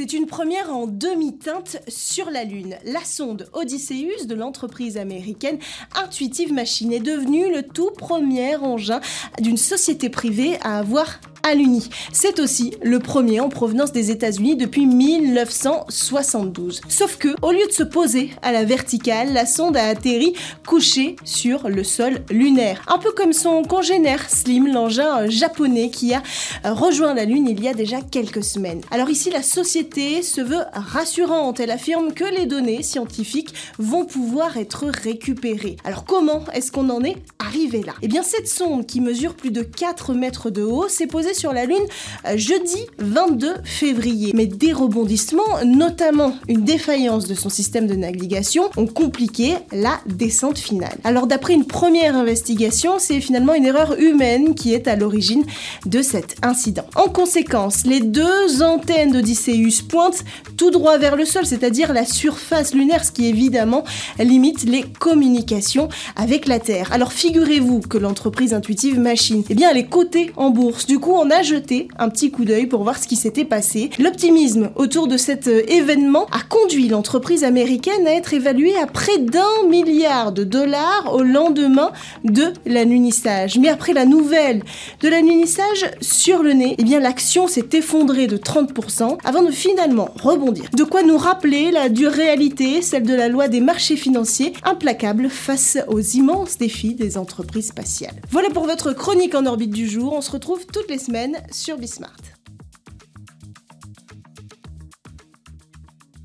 C'est une première en demi-teinte sur la Lune. La sonde Odysseus de l'entreprise américaine Intuitive Machine est devenue le tout premier engin d'une société privée à avoir l'Uni. C'est aussi le premier en provenance des États-Unis depuis 1972. Sauf que, au lieu de se poser à la verticale, la sonde a atterri couchée sur le sol lunaire. Un peu comme son congénère Slim, l'engin japonais qui a rejoint la Lune il y a déjà quelques semaines. Alors ici, la société se veut rassurante. Elle affirme que les données scientifiques vont pouvoir être récupérées. Alors comment est-ce qu'on en est arrivé là Eh bien, cette sonde qui mesure plus de 4 mètres de haut s'est posée sur la Lune euh, jeudi 22 février. Mais des rebondissements, notamment une défaillance de son système de navigation, ont compliqué la descente finale. Alors d'après une première investigation, c'est finalement une erreur humaine qui est à l'origine de cet incident. En conséquence, les deux antennes d'Odysseus pointent tout droit vers le sol, c'est-à-dire la surface lunaire, ce qui évidemment limite les communications avec la Terre. Alors figurez-vous que l'entreprise Intuitive Machine, eh bien elle est cotée en bourse. Du coup, on a jeté un petit coup d'œil pour voir ce qui s'était passé. L'optimisme autour de cet euh, événement a conduit l'entreprise américaine à être évaluée à près d'un milliard de dollars au lendemain de l'anunissage. Mais après la nouvelle de l'anunissage sur le nez, eh bien l'action s'est effondrée de 30% avant de finalement rebondir. De quoi nous rappeler la dure réalité, celle de la loi des marchés financiers, implacable face aux immenses défis des entreprises spatiales. Voilà pour votre chronique en orbite du jour. On se retrouve toutes les semaines sur Bismart.